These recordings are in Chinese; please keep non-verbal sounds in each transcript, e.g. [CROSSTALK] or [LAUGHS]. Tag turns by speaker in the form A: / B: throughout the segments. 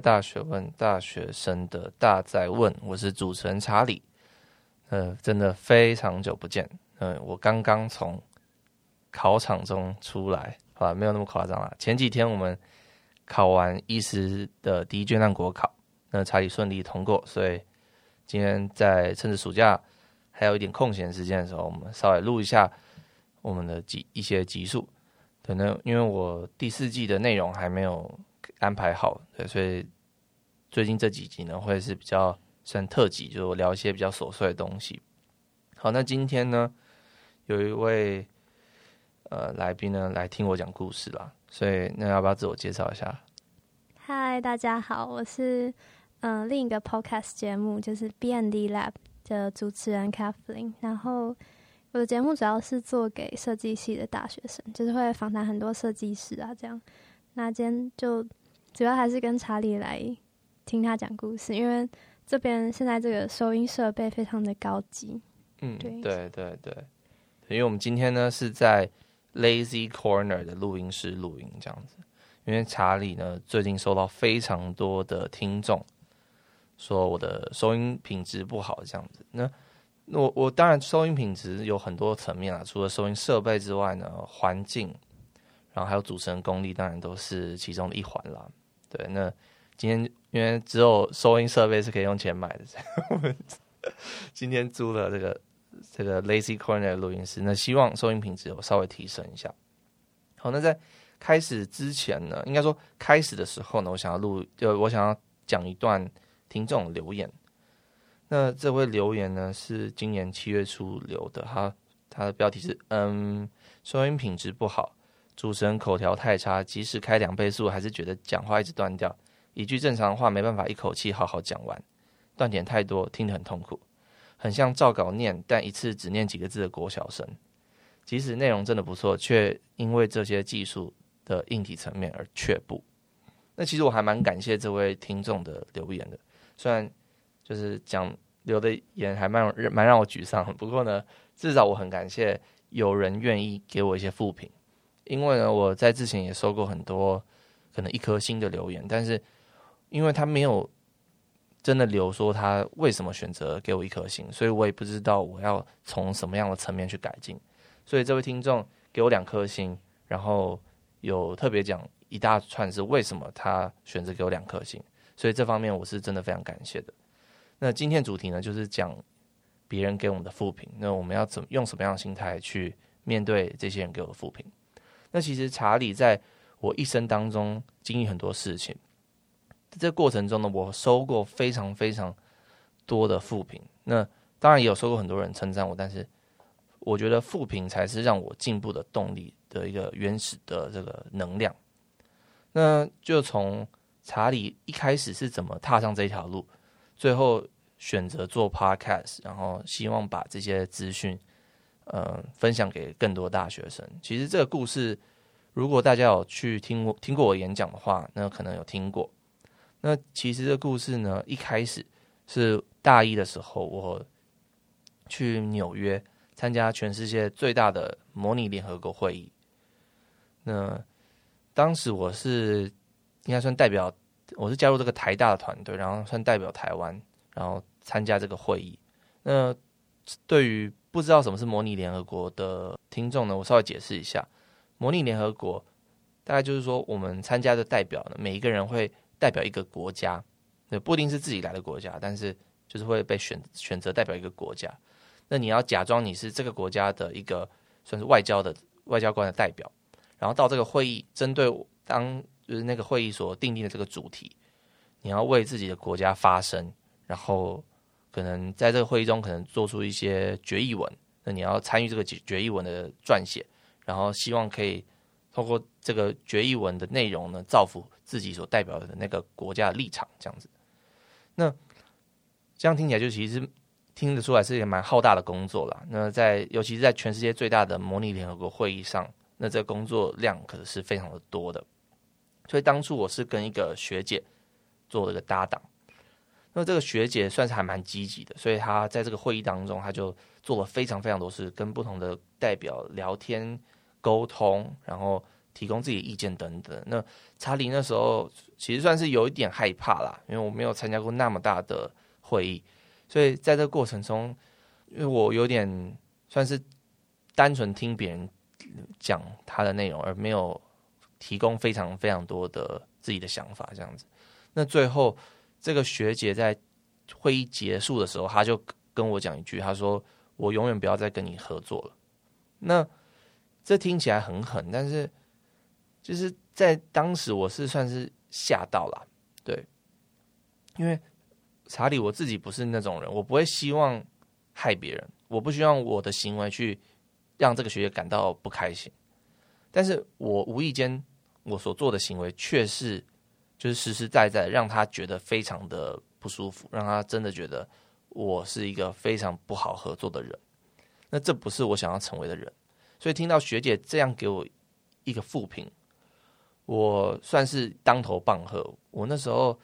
A: 《大学问》大学生的大在问，我是主持人查理。呃，真的非常久不见。嗯、呃，我刚刚从考场中出来，好吧，没有那么夸张啦。前几天我们考完医师的第一阶段国考，那查理顺利通过，所以今天在趁着暑假还有一点空闲时间的时候，我们稍微录一下我们的集一些集数。可能因为我第四季的内容还没有。安排好，对，所以最近这几集呢，会是比较算特辑，就聊一些比较琐碎的东西。好，那今天呢，有一位呃来宾呢来听我讲故事啦，所以那要不要自我介绍一下？
B: 嗨，大家好，我是嗯、另一个 podcast 节目，就是 BND Lab 的主持人 Kathleen。然后我的节目主要是做给设计系的大学生，就是会访谈很多设计师啊，这样。那今天就。主要还是跟查理来听他讲故事，因为这边现在这个收音设备非常的高级。
A: 嗯，对对对对，因为我们今天呢是在 Lazy Corner 的录音室录音这样子。因为查理呢最近收到非常多的听众说我的收音品质不好这样子。那我我当然收音品质有很多层面啊，除了收音设备之外呢，环境，然后还有主持人功力，当然都是其中的一环啦。对，那今天因为只有收音设备是可以用钱买的，所以我们 [LAUGHS] 今天租了这个这个 Lazy Corner 的录音室，那希望收音品质有稍微提升一下。好，那在开始之前呢，应该说开始的时候呢，我想要录，就我想要讲一段听众留言。那这位留言呢是今年七月初留的，他他的标题是嗯，收音品质不好。主持人口条太差，即使开两倍速，还是觉得讲话一直断掉，一句正常话没办法一口气好好讲完，断点太多，听得很痛苦，很像照稿念，但一次只念几个字的国小生。即使内容真的不错，却因为这些技术的硬体层面而却步。那其实我还蛮感谢这位听众的留言的，虽然就是讲留的言还蛮蛮让我沮丧，不过呢，至少我很感谢有人愿意给我一些负评。因为呢，我在之前也收过很多可能一颗星的留言，但是因为他没有真的留说他为什么选择给我一颗星，所以我也不知道我要从什么样的层面去改进。所以这位听众给我两颗星，然后有特别讲一大串是为什么他选择给我两颗星，所以这方面我是真的非常感谢的。那今天主题呢，就是讲别人给我们的负评，那我们要怎用什么样的心态去面对这些人给我的负评？那其实查理在我一生当中经历很多事情，在这过程中呢，我收过非常非常多的负评。那当然也有收过很多人称赞我，但是我觉得负评才是让我进步的动力的一个原始的这个能量。那就从查理一开始是怎么踏上这条路，最后选择做 podcast，然后希望把这些资讯。呃，分享给更多大学生。其实这个故事，如果大家有去听过听过我演讲的话，那可能有听过。那其实这个故事呢，一开始是大一的时候，我去纽约参加全世界最大的模拟联合国会议。那当时我是应该算代表，我是加入这个台大的团队，然后算代表台湾，然后参加这个会议。那对于不知道什么是模拟联合国的听众呢，我稍微解释一下。模拟联合国大概就是说，我们参加的代表呢，每一个人会代表一个国家，对，不一定是自己来的国家，但是就是会被选选择代表一个国家。那你要假装你是这个国家的一个算是外交的外交官的代表，然后到这个会议，针对当就是那个会议所订定的这个主题，你要为自己的国家发声，然后。可能在这个会议中，可能做出一些决议文，那你要参与这个决决议文的撰写，然后希望可以透过这个决议文的内容呢，造福自己所代表的那个国家的立场，这样子。那这样听起来就其实听得出来是一个蛮浩大的工作啦。那在尤其是在全世界最大的模拟联合国会议上，那这工作量可是非常的多的。所以当初我是跟一个学姐做了个搭档。那这个学姐算是还蛮积极的，所以她在这个会议当中，她就做了非常非常多事，跟不同的代表聊天沟通，然后提供自己的意见等等。那查理那时候其实算是有一点害怕啦，因为我没有参加过那么大的会议，所以在这个过程中，因为我有点算是单纯听别人讲他的内容，而没有提供非常非常多的自己的想法这样子。那最后这个学姐在会议结束的时候，她就跟我讲一句，她说：“我永远不要再跟你合作了。”那这听起来很狠，但是就是在当时我是算是吓到了，对，因为查理我自己不是那种人，我不会希望害别人，我不希望我的行为去让这个学姐感到不开心，但是我无意间我所做的行为却是就是实实在在让他觉得非常的不舒服，让他真的觉得我是一个非常不好合作的人，那这不是我想要成为的人。所以听到学姐这样给我一个负评，我算是当头棒喝。我那时候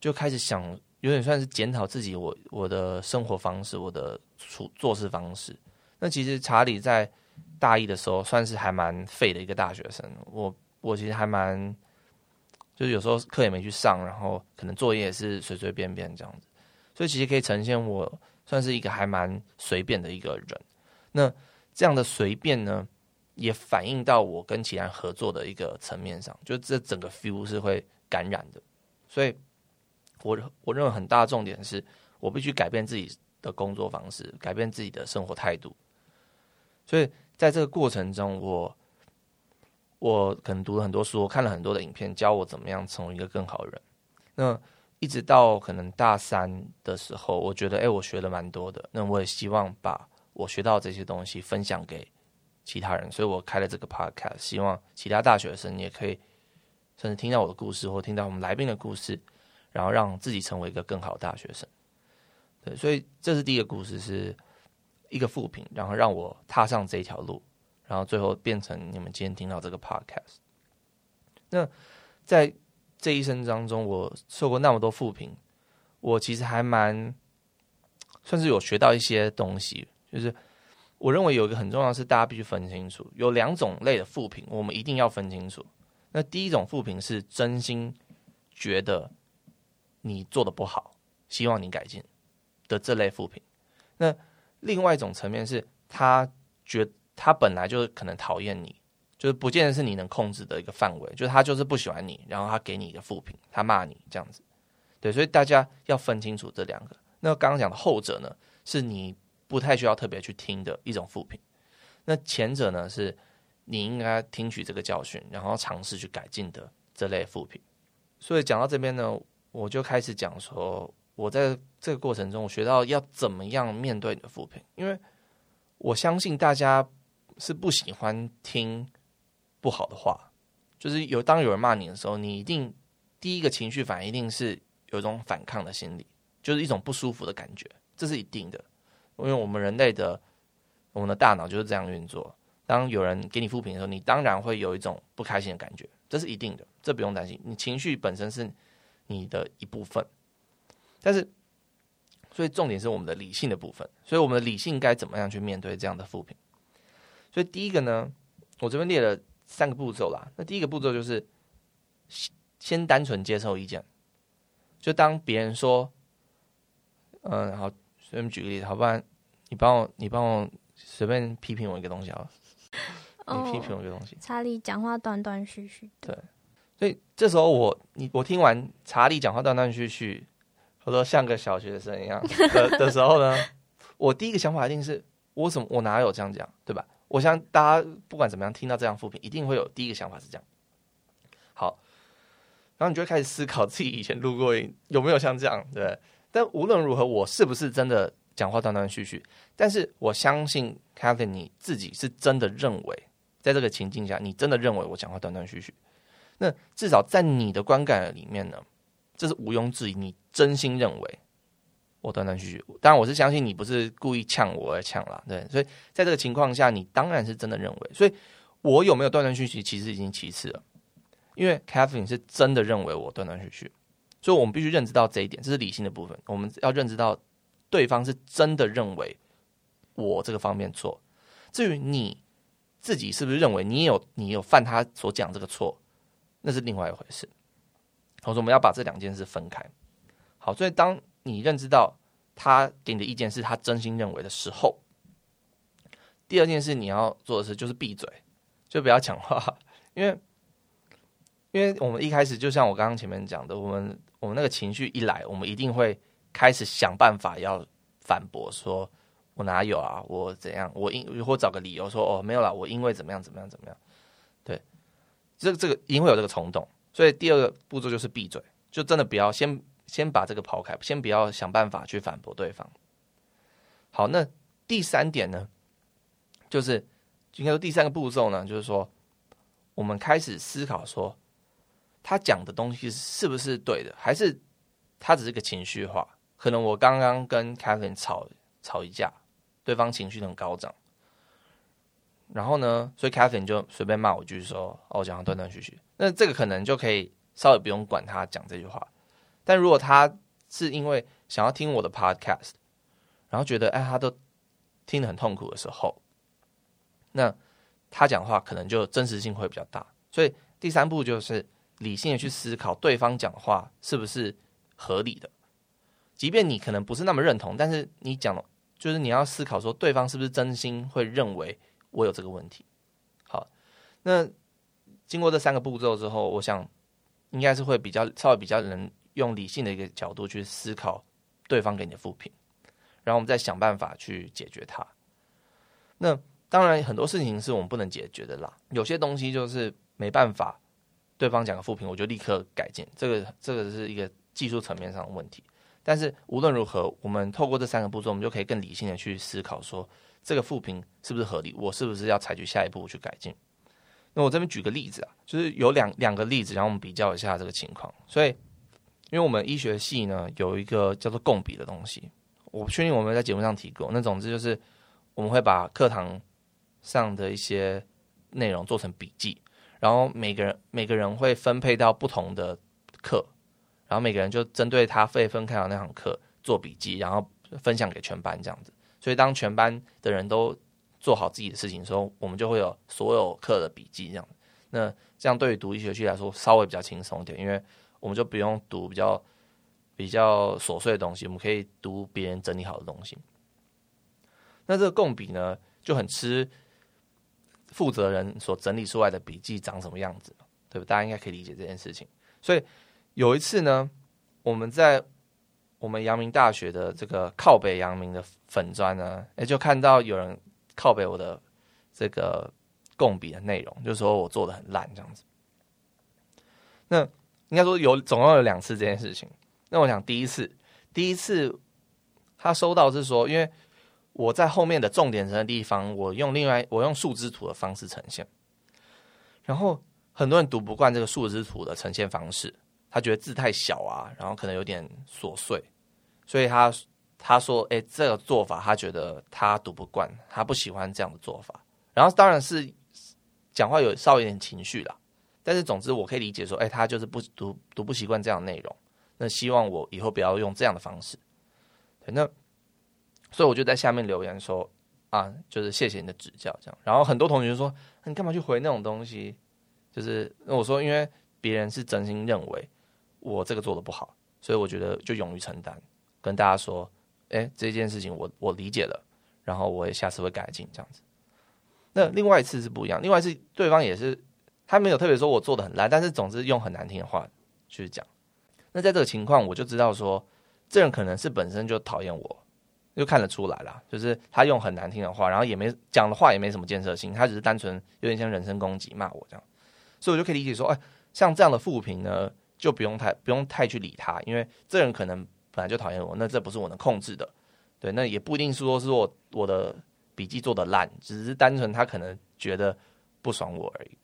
A: 就开始想，有点算是检讨自己，我我的生活方式，我的处做事方式。那其实查理在大一的时候算是还蛮废的一个大学生。我我其实还蛮，就是有时候课也没去上，然后可能作业也是随随便便这样子。所以其实可以呈现我算是一个还蛮随便的一个人。那。这样的随便呢，也反映到我跟其他人合作的一个层面上，就这整个 feel 是会感染的。所以，我我认为很大的重点是我必须改变自己的工作方式，改变自己的生活态度。所以，在这个过程中，我我可能读了很多书，我看了很多的影片，教我怎么样成为一个更好的人。那一直到可能大三的时候，我觉得，哎，我学了蛮多的。那我也希望把。我学到这些东西分享给其他人，所以我开了这个 podcast，希望其他大学生也可以甚至听到我的故事，或听到我们来宾的故事，然后让自己成为一个更好的大学生。对，所以这是第一个故事，是一个负评，然后让我踏上这条路，然后最后变成你们今天听到这个 podcast。那在这一生当中，我受过那么多负评，我其实还蛮算是有学到一些东西。就是我认为有一个很重要的是，大家必须分清楚，有两种类的负评，我们一定要分清楚。那第一种负评是真心觉得你做的不好，希望你改进的这类负评。那另外一种层面是他觉他本来就是可能讨厌你，就是不见得是你能控制的一个范围，就是他就是不喜欢你，然后他给你一个负评，他骂你这样子。对，所以大家要分清楚这两个。那刚刚讲的后者呢，是你。不太需要特别去听的一种负评，那前者呢，是你应该听取这个教训，然后尝试去改进的这类负评。所以讲到这边呢，我就开始讲说，我在这个过程中，我学到要怎么样面对你的负评，因为我相信大家是不喜欢听不好的话，就是有当有人骂你的时候，你一定第一个情绪反应一定是有一种反抗的心理，就是一种不舒服的感觉，这是一定的。因为我们人类的我们的大脑就是这样运作。当有人给你负评的时候，你当然会有一种不开心的感觉，这是一定的，这不用担心。你情绪本身是你的一部分，但是，所以重点是我们的理性的部分。所以我们的理性该怎么样去面对这样的负评？所以第一个呢，我这边列了三个步骤啦。那第一个步骤就是先单纯接受意见，就当别人说，嗯，好。随便举个例子，好，不然你帮我，你帮我随便批评我一个东西啊。你批评我一个东西。
B: 查理讲话断断续续。
A: 对，所以这时候我你我听完查理讲话断断续续，或者像个小学生一样的的时候呢，我第一个想法一定是我怎么我哪有这样讲，对吧？我想大家不管怎么样听到这样负评，一定会有第一个想法是这样。好，然后你就会开始思考自己以前录过音有没有像这样，对。但无论如何，我是不是真的讲话断断续续？但是我相信 Kevin 你自己是真的认为，在这个情境下，你真的认为我讲话断断续续。那至少在你的观感里面呢，这是毋庸置疑，你真心认为我断断续续。当然，我是相信你不是故意呛我而呛啦，对。所以在这个情况下，你当然是真的认为。所以我有没有断断续续，其实已经其次了，因为 Kevin 是真的认为我断断续续。所以，我们必须认知到这一点，这是理性的部分。我们要认知到，对方是真的认为我这个方面错。至于你自己是不是认为你有你有犯他所讲这个错，那是另外一回事。我说我们要把这两件事分开。好，所以当你认知到他给你的意见是他真心认为的时候，第二件事你要做的事就是闭嘴，就不要讲话，因为因为我们一开始就像我刚刚前面讲的，我们我们那个情绪一来，我们一定会开始想办法要反驳，说我哪有啊，我怎样，我因或找个理由说哦没有啦，我因为怎么样怎么样怎么样，对，这个这个一定会有这个冲动，所以第二个步骤就是闭嘴，就真的不要先先把这个抛开，先不要想办法去反驳对方。好，那第三点呢？就是应该说第三个步骤呢，就是说我们开始思考说，他讲的东西是不是对的，还是他只是个情绪化？可能我刚刚跟 Kevin 吵吵一架，对方情绪很高涨，然后呢，所以 Kevin 就随便骂我一句说：“哦，我讲的断断续续。”那这个可能就可以稍微不用管他讲这句话。但如果他是因为想要听我的 Podcast，然后觉得哎，他都听得很痛苦的时候。那他讲话可能就真实性会比较大，所以第三步就是理性的去思考对方讲话是不是合理的，即便你可能不是那么认同，但是你讲就是你要思考说对方是不是真心会认为我有这个问题。好，那经过这三个步骤之后，我想应该是会比较稍微比较能用理性的一个角度去思考对方给你的负评，然后我们再想办法去解决它。那。当然，很多事情是我们不能解决的啦。有些东西就是没办法，对方讲个负评，我就立刻改进。这个这个是一个技术层面上的问题。但是无论如何，我们透过这三个步骤，我们就可以更理性的去思考，说这个负评是不是合理，我是不是要采取下一步去改进。那我这边举个例子啊，就是有两两个例子，然后我们比较一下这个情况。所以，因为我们医学系呢有一个叫做共笔的东西，我不确定我们在节目上提过。那总之就是我们会把课堂。上的一些内容做成笔记，然后每个人每个人会分配到不同的课，然后每个人就针对他被分开的那堂课做笔记，然后分享给全班这样子。所以当全班的人都做好自己的事情的时候，我们就会有所有课的笔记这样。那这样对于读医学系来说稍微比较轻松一点，因为我们就不用读比较比较琐碎的东西，我们可以读别人整理好的东西。那这个共笔呢就很吃。负责人所整理出来的笔记长什么样子，对不？大家应该可以理解这件事情。所以有一次呢，我们在我们阳明大学的这个靠北阳明的粉砖呢，也就看到有人靠北我的这个共笔的内容，就说我做的很烂这样子。那应该说有总共有两次这件事情。那我想第一次，第一次他收到是说，因为。我在后面的重点层的地方，我用另外我用树枝图的方式呈现，然后很多人读不惯这个树枝图的呈现方式，他觉得字太小啊，然后可能有点琐碎，所以他他说：“哎，这个做法他觉得他读不惯，他不喜欢这样的做法。”然后当然是讲话有稍微有点情绪啦，但是总之我可以理解说：“哎，他就是不读读不习惯这样的内容，那希望我以后不要用这样的方式。”对，那。所以我就在下面留言说啊，就是谢谢你的指教，这样。然后很多同学就说，你干嘛去回那种东西？就是我说，因为别人是真心认为我这个做的不好，所以我觉得就勇于承担，跟大家说，哎，这件事情我我理解了，然后我也下次会改进这样子。那另外一次是不一样，另外一次对方也是他没有特别说我做的很烂，但是总之用很难听的话去讲。那在这个情况，我就知道说，这人可能是本身就讨厌我。就看得出来了，就是他用很难听的话，然后也没讲的话也没什么建设性，他只是单纯有点像人身攻击骂我这样，所以我就可以理解说，哎，像这样的负评呢，就不用太不用太去理他，因为这人可能本来就讨厌我，那这不是我能控制的，对，那也不一定是说是我我的笔记做的烂，只是单纯他可能觉得不爽我而已，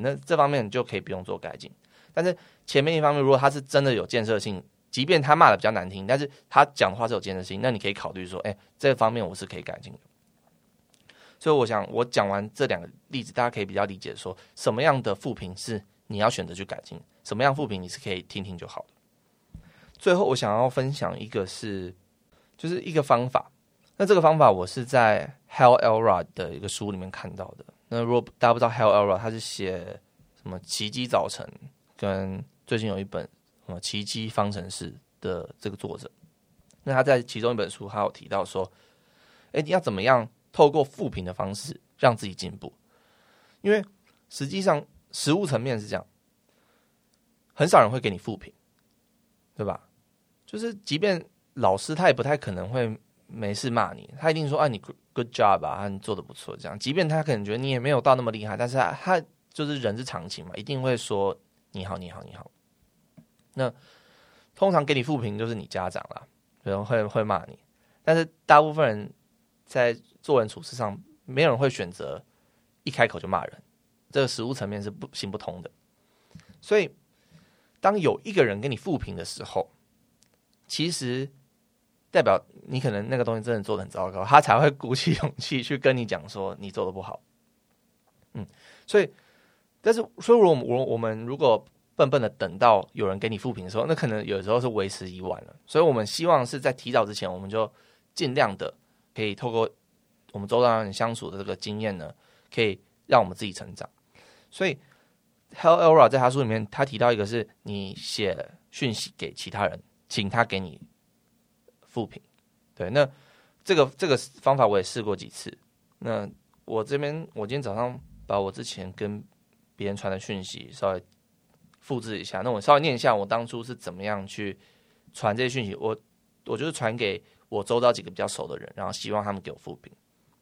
A: 那这方面就可以不用做改进，但是前面一方面，如果他是真的有建设性。即便他骂的比较难听，但是他讲的话是有建设性，那你可以考虑说，哎，这方面我是可以改进的。所以我想，我讲完这两个例子，大家可以比较理解说，什么样的负评是你要选择去改进，什么样负评你是可以听听就好的。最后，我想要分享一个是，是就是一个方法。那这个方法我是在 Hal Elrod 的一个书里面看到的。那如果大家不知道 Hal Elrod，他是写什么《奇迹早晨》跟最近有一本什么《奇迹方程式》的这个作者。那他在其中一本书，他有提到说，哎，你要怎么样透过负评的方式让自己进步？因为实际上实务层面是这样，很少人会给你负评，对吧？就是即便老师他也不太可能会没事骂你，他一定说啊，你 good job，啊，你做的不错这样。即便他可能觉得你也没有到那么厉害，但是他他就是人之常情嘛，一定会说你好你好你好。那通常给你负评就是你家长啦。有人会会骂你，但是大部分人在做人处事上，没有人会选择一开口就骂人，这个实务层面是不行不通的。所以，当有一个人给你负评的时候，其实代表你可能那个东西真的做的很糟糕，他才会鼓起勇气去跟你讲说你做的不好。嗯，所以，但是，所以我我我们如果。笨笨的等到有人给你负评的时候，那可能有时候是为时已晚了。所以我们希望是在提早之前，我们就尽量的可以透过我们周遭人相处的这个经验呢，可以让我们自己成长。所以 Hal Elrod 在他书里面，他提到一个是你写讯息给其他人，请他给你复评。对，那这个这个方法我也试过几次。那我这边，我今天早上把我之前跟别人传的讯息稍微。复制一下，那我稍微念一下我当初是怎么样去传这些讯息。我我就是传给我周遭几个比较熟的人，然后希望他们给我复评。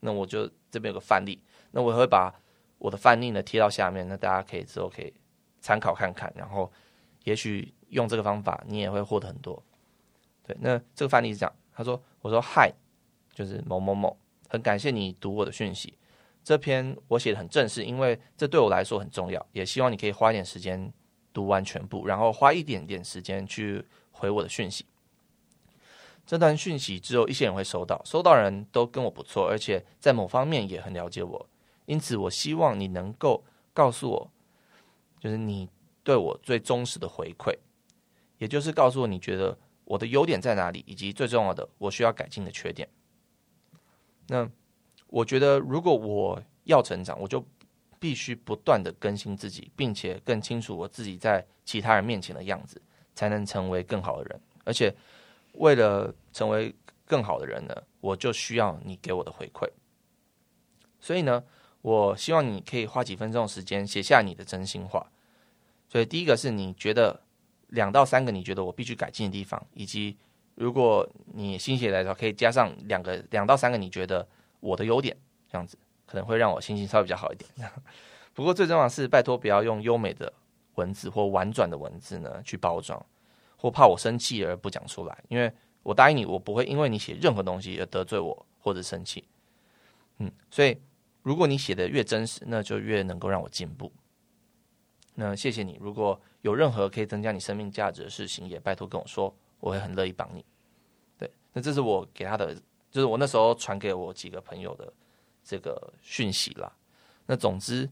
A: 那我就这边有个范例，那我会把我的范例呢贴到下面，那大家可以之后可以参考看看，然后也许用这个方法你也会获得很多。那这个范例是这样，他说：“我说嗨，就是某某某，很感谢你读我的讯息，这篇我写的很正式，因为这对我来说很重要，也希望你可以花一点时间。”读完全部，然后花一点点时间去回我的讯息。这段讯息只有一些人会收到，收到人都跟我不错，而且在某方面也很了解我。因此，我希望你能够告诉我，就是你对我最忠实的回馈，也就是告诉我你觉得我的优点在哪里，以及最重要的我需要改进的缺点。那我觉得，如果我要成长，我就。必须不断的更新自己，并且更清楚我自己在其他人面前的样子，才能成为更好的人。而且，为了成为更好的人呢，我就需要你给我的回馈。所以呢，我希望你可以花几分钟时间写下你的真心话。所以，第一个是你觉得两到三个你觉得我必须改进的地方，以及如果你心血来潮，可以加上两个两到三个你觉得我的优点，这样子。可能会让我心情稍微比较好一点，[LAUGHS] 不过最重要的是，拜托不要用优美的文字或婉转的文字呢去包装，或怕我生气而不讲出来。因为我答应你，我不会因为你写任何东西而得罪我或者生气。嗯，所以如果你写的越真实，那就越能够让我进步。那谢谢你，如果有任何可以增加你生命价值的事情，也拜托跟我说，我会很乐意帮你。对，那这是我给他的，就是我那时候传给我几个朋友的。这个讯息啦，那总之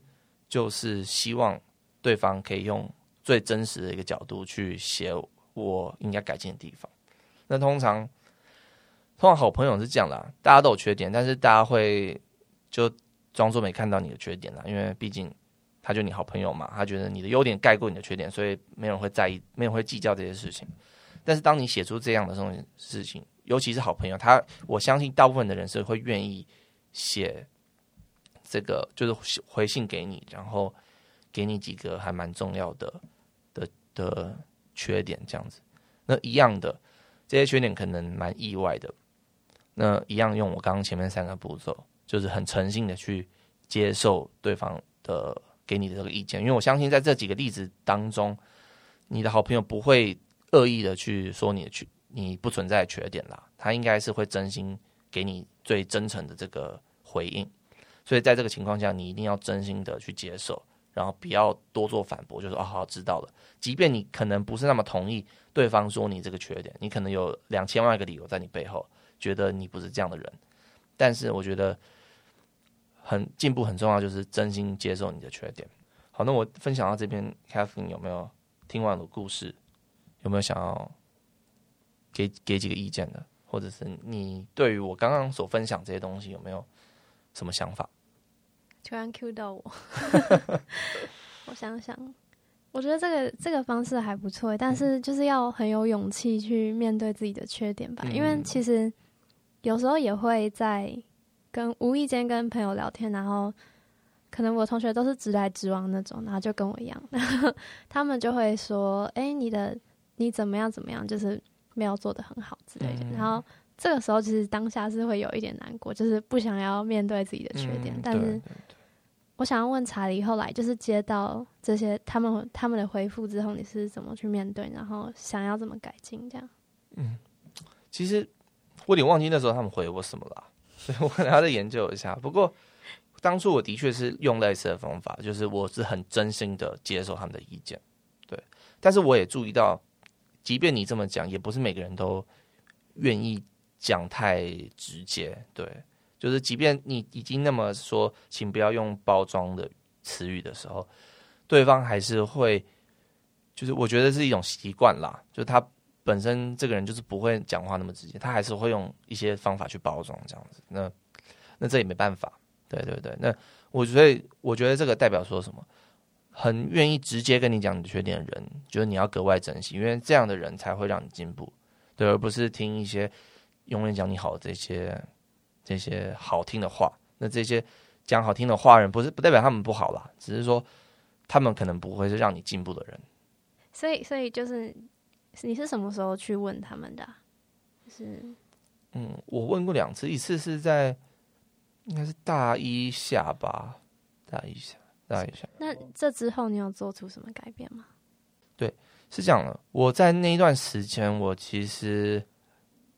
A: 就是希望对方可以用最真实的一个角度去写我应该改进的地方。那通常，通常好朋友是这样啦，大家都有缺点，但是大家会就装作没看到你的缺点啦，因为毕竟他就你好朋友嘛，他觉得你的优点盖过你的缺点，所以没有人会在意，没有人会计较这些事情。但是当你写出这样的这种事情，尤其是好朋友，他我相信大部分的人是会愿意。写这个就是回信给你，然后给你几个还蛮重要的的的缺点，这样子。那一样的这些缺点可能蛮意外的。那一样用我刚刚前面三个步骤，就是很诚信的去接受对方的给你的这个意见，因为我相信在这几个例子当中，你的好朋友不会恶意的去说你的缺，你不存在缺点啦，他应该是会真心。给你最真诚的这个回应，所以在这个情况下，你一定要真心的去接受，然后不要多做反驳，就说哦，好，知道了。即便你可能不是那么同意对方说你这个缺点，你可能有两千万个理由在你背后觉得你不是这样的人，但是我觉得很进步很重要，就是真心接受你的缺点。好，那我分享到这边，Catherine 有没有听完我的故事？有没有想要给给几个意见的？或者是你对于我刚刚所分享这些东西有没有什么想法？
B: 突然 Q 到我，[LAUGHS] 我想想，我觉得这个这个方式还不错，但是就是要很有勇气去面对自己的缺点吧，嗯、因为其实有时候也会在跟无意间跟朋友聊天，然后可能我同学都是直来直往那种，然后就跟我一样，然 [LAUGHS] 后他们就会说：“哎、欸，你的你怎么样怎么样，就是没有做的很好之类的。嗯”然后。这个时候其实当下是会有一点难过，就是不想要面对自己的缺点。嗯、但是，我想要问查理，后来就是接到这些他们他们的回复之后，你是怎么去面对，然后想要怎么改进？这样？
A: 嗯，其实我有点忘记那时候他们回我什么了，所以我可能要再研究一下。不过当初我的确是用类似的方法，就是我是很真心的接受他们的意见，对。但是我也注意到，即便你这么讲，也不是每个人都愿意。讲太直接，对，就是即便你已经那么说，请不要用包装的词语的时候，对方还是会，就是我觉得是一种习惯啦，就是他本身这个人就是不会讲话那么直接，他还是会用一些方法去包装这样子，那那这也没办法，对对对，那我所以我觉得这个代表说什么，很愿意直接跟你讲你的缺点的人，就是你要格外珍惜，因为这样的人才会让你进步，对，而不是听一些。永远讲你好这些这些好听的话，那这些讲好听的话人，不是不代表他们不好啦，只是说他们可能不会是让你进步的人。
B: 所以，所以就是你是什么时候去问他们的？就是
A: 嗯，我问过两次，一次是在应该是大一下吧，大一下，大一下。
B: 那这之后你有做出什么改变吗？
A: 对，是这样的。我在那一段时间，我其实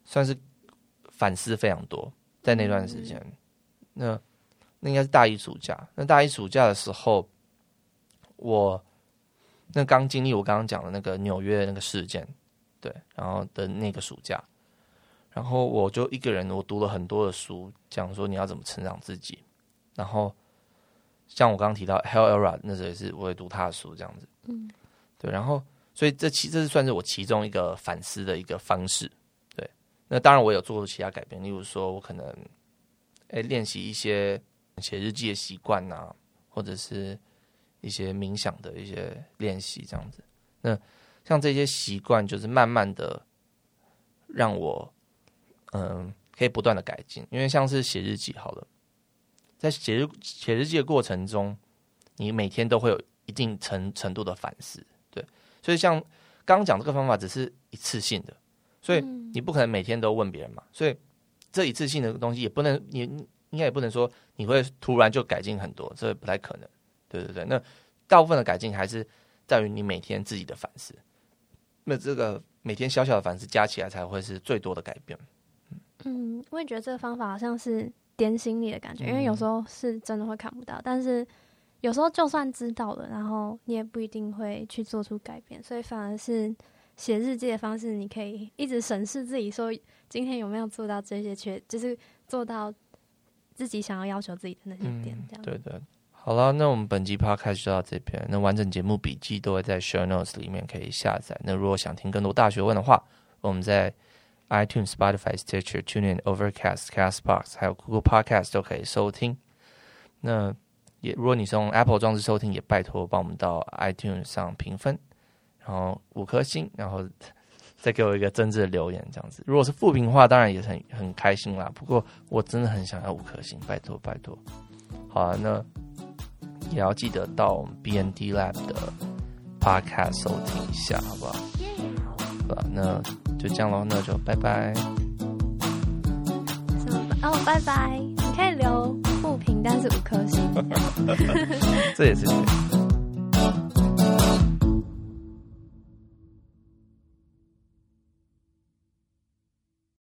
A: 算是。反思非常多，在那段时间，嗯、那那应该是大一暑假。那大一暑假的时候，我那刚经历我刚刚讲的那个纽约的那个事件，对，然后的那个暑假，然后我就一个人，我读了很多的书，讲说你要怎么成长自己。然后像我刚刚提到 Hal Elrod，那时候也是我也读他的书，这样子，嗯，对。然后所以这其这是算是我其中一个反思的一个方式。对那当然，我有做过其他改变，例如说，我可能哎练习一些写日记的习惯呐，或者是一些冥想的一些练习，这样子。那像这些习惯，就是慢慢的让我嗯可以不断的改进。因为像是写日记，好了，在写日写日记的过程中，你每天都会有一定程程度的反思，对。所以像刚讲这个方法，只是一次性的。所以你不可能每天都问别人嘛，所以这一次性的东西也不能，你应该也不能说你会突然就改进很多，这不太可能。对对对，那大部分的改进还是在于你每天自己的反思。那这个每天小小的反思加起来才会是最多的改变。
B: 嗯，我也觉得这个方法好像是点醒你的感觉，因为有时候是真的会看不到，但是有时候就算知道了，然后你也不一定会去做出改变，所以反而是。写日记的方式，你可以一直审视自己，说今天有没有做到这些缺，就是做到自己想要要求自己的那些点。这样、嗯、对
A: 的。好了，那我们本集 podcast 就到这边。那完整节目笔记都会在 show notes 里面可以下载。那如果想听更多大学问的话，我们在 iTunes、Spotify、Stitcher、TuneIn、Overcast、Castbox 还有 Google Podcast 都可以收听。那也如果你是用 Apple 装置收听，也拜托帮我们到 iTunes 上评分。然后五颗星，然后再给我一个真挚的留言，这样子。如果是负评的话，当然也很很开心啦。不过我真的很想要五颗星，拜托拜托。好啊，那也要记得到 BND Lab 的 Podcast 收听一下，好不好？好吧，那就这样喽，那就拜拜。
B: 什么？哦，拜拜！你可以留负评，但是五颗星。[LAUGHS]
A: 这也是。